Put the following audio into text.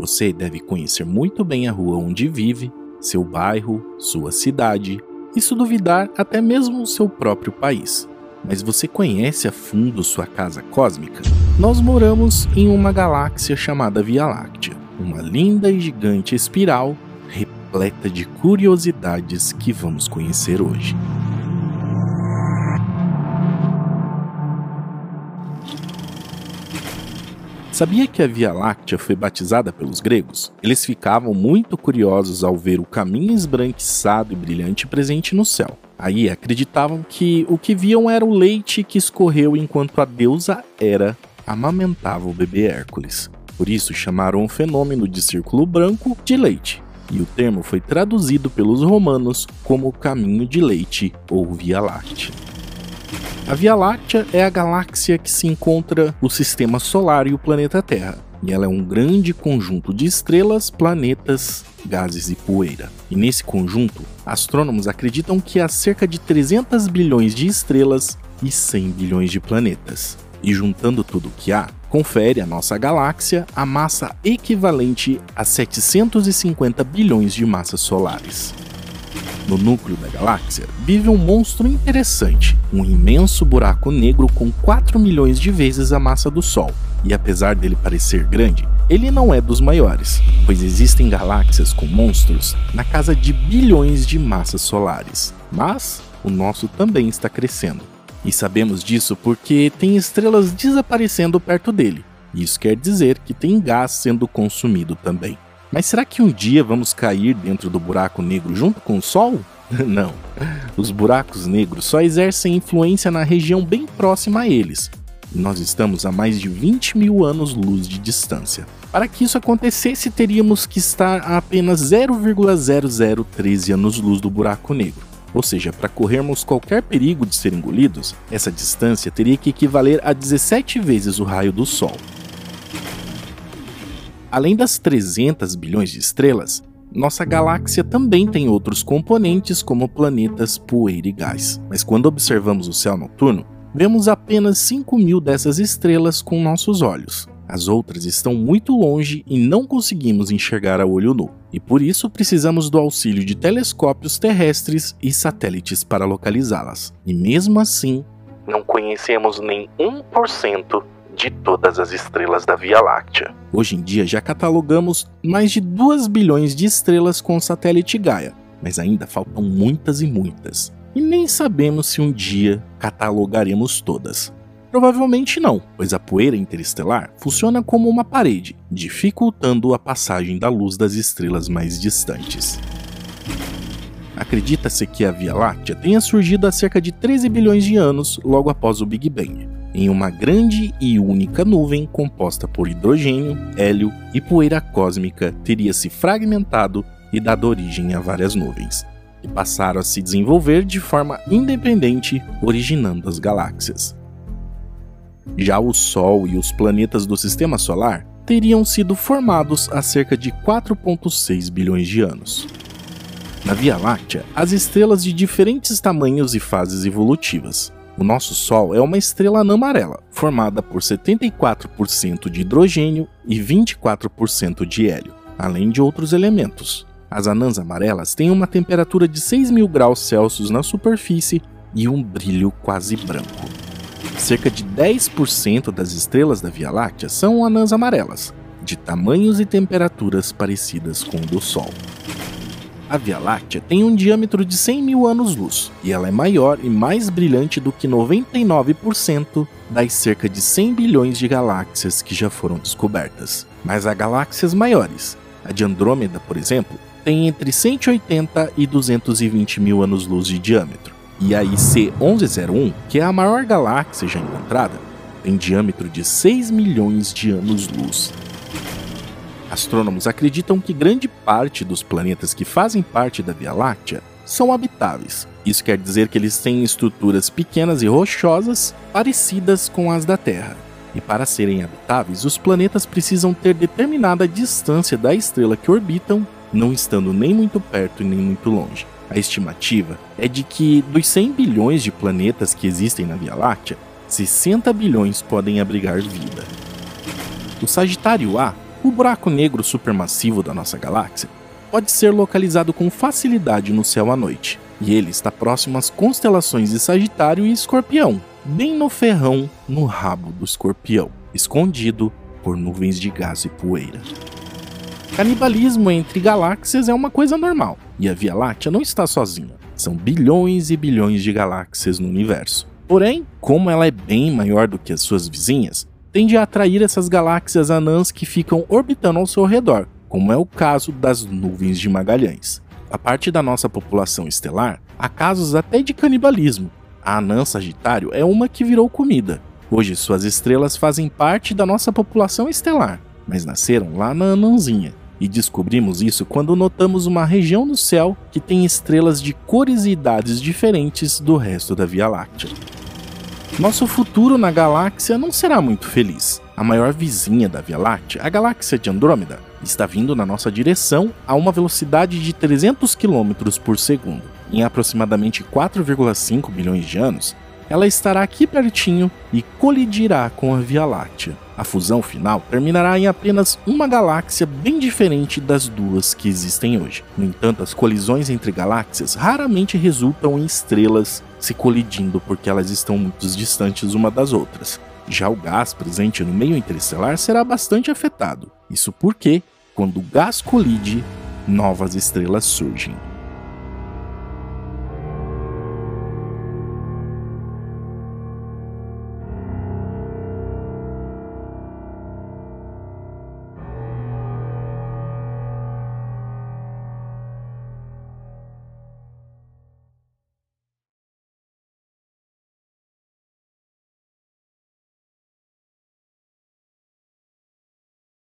Você deve conhecer muito bem a rua onde vive, seu bairro, sua cidade e, se duvidar, até mesmo o seu próprio país. Mas você conhece a fundo sua casa cósmica? Nós moramos em uma galáxia chamada Via Láctea, uma linda e gigante espiral repleta de curiosidades que vamos conhecer hoje. Sabia que a Via Láctea foi batizada pelos gregos? Eles ficavam muito curiosos ao ver o caminho esbranquiçado e brilhante presente no céu. Aí acreditavam que o que viam era o leite que escorreu enquanto a deusa Hera amamentava o bebê Hércules. Por isso chamaram o fenômeno de círculo branco de leite, e o termo foi traduzido pelos romanos como caminho de leite ou Via Láctea. A Via Láctea é a galáxia que se encontra o sistema solar e o planeta Terra, e ela é um grande conjunto de estrelas, planetas, gases e poeira. E nesse conjunto, astrônomos acreditam que há cerca de 300 bilhões de estrelas e 100 bilhões de planetas. E juntando tudo o que há, confere à nossa galáxia a massa equivalente a 750 bilhões de massas solares. No núcleo da galáxia vive um monstro interessante, um imenso buraco negro com 4 milhões de vezes a massa do Sol. E apesar dele parecer grande, ele não é dos maiores, pois existem galáxias com monstros na casa de bilhões de massas solares. Mas o nosso também está crescendo. E sabemos disso porque tem estrelas desaparecendo perto dele. Isso quer dizer que tem gás sendo consumido também. Mas será que um dia vamos cair dentro do buraco negro junto com o Sol? Não. Os buracos negros só exercem influência na região bem próxima a eles. Nós estamos a mais de 20 mil anos-luz de distância. Para que isso acontecesse, teríamos que estar a apenas 0,0013 anos-luz do buraco negro. Ou seja, para corrermos qualquer perigo de ser engolidos, essa distância teria que equivaler a 17 vezes o raio do Sol. Além das 300 bilhões de estrelas, nossa galáxia também tem outros componentes como planetas, poeira e gás. Mas quando observamos o céu noturno, vemos apenas 5 mil dessas estrelas com nossos olhos. As outras estão muito longe e não conseguimos enxergar a olho nu, e por isso precisamos do auxílio de telescópios terrestres e satélites para localizá-las. E mesmo assim, não conhecemos nem 1% de todas as estrelas da Via Láctea. Hoje em dia já catalogamos mais de 2 bilhões de estrelas com o satélite Gaia, mas ainda faltam muitas e muitas. E nem sabemos se um dia catalogaremos todas. Provavelmente não, pois a poeira interestelar funciona como uma parede, dificultando a passagem da luz das estrelas mais distantes. Acredita-se que a Via Láctea tenha surgido há cerca de 13 bilhões de anos logo após o Big Bang em uma grande e única nuvem composta por hidrogênio, hélio e poeira cósmica teria se fragmentado e dado origem a várias nuvens, que passaram a se desenvolver de forma independente, originando as galáxias. Já o Sol e os planetas do sistema solar teriam sido formados há cerca de 4,6 bilhões de anos. Na Via Láctea, as estrelas de diferentes tamanhos e fases evolutivas, o nosso Sol é uma estrela anã amarela, formada por 74% de hidrogênio e 24% de hélio, além de outros elementos. As anãs amarelas têm uma temperatura de 6 mil graus Celsius na superfície e um brilho quase branco. Cerca de 10% das estrelas da Via Láctea são anãs amarelas, de tamanhos e temperaturas parecidas com o do Sol. A Via Láctea tem um diâmetro de 100 mil anos-luz, e ela é maior e mais brilhante do que 99% das cerca de 100 bilhões de galáxias que já foram descobertas. Mas há galáxias maiores. A de Andrômeda, por exemplo, tem entre 180 e 220 mil anos-luz de diâmetro. E a IC 1101, que é a maior galáxia já encontrada, tem diâmetro de 6 milhões de anos-luz. Astrônomos acreditam que grande parte dos planetas que fazem parte da Via Láctea são habitáveis. Isso quer dizer que eles têm estruturas pequenas e rochosas parecidas com as da Terra. E para serem habitáveis, os planetas precisam ter determinada distância da estrela que orbitam, não estando nem muito perto nem muito longe. A estimativa é de que dos 100 bilhões de planetas que existem na Via Láctea, 60 bilhões podem abrigar vida. O Sagitário A O buraco negro supermassivo da nossa galáxia pode ser localizado com facilidade no céu à noite, e ele está próximo às constelações de Sagitário e Escorpião, bem no ferrão no rabo do escorpião, escondido por nuvens de gás e poeira. Canibalismo entre galáxias é uma coisa normal, e a Via Láctea não está sozinha. São bilhões e bilhões de galáxias no universo. Porém, como ela é bem maior do que as suas vizinhas, tende a atrair essas galáxias anãs que ficam orbitando ao seu redor, como é o caso das nuvens de Magalhães. A parte da nossa população estelar, há casos até de canibalismo. A anã Sagitário é uma que virou comida. Hoje suas estrelas fazem parte da nossa população estelar, mas nasceram lá na anãzinha. E descobrimos isso quando notamos uma região no céu que tem estrelas de cores e idades diferentes do resto da Via Láctea. Nosso futuro na galáxia não será muito feliz. A maior vizinha da Via Láctea, a galáxia de Andrômeda, está vindo na nossa direção a uma velocidade de 300 km por segundo. Em aproximadamente 4,5 bilhões de anos, ela estará aqui pertinho e colidirá com a Via Láctea. A fusão final terminará em apenas uma galáxia bem diferente das duas que existem hoje. No entanto, as colisões entre galáxias raramente resultam em estrelas se colidindo porque elas estão muito distantes uma das outras. Já o gás presente no meio interestelar será bastante afetado. Isso porque, quando o gás colide, novas estrelas surgem.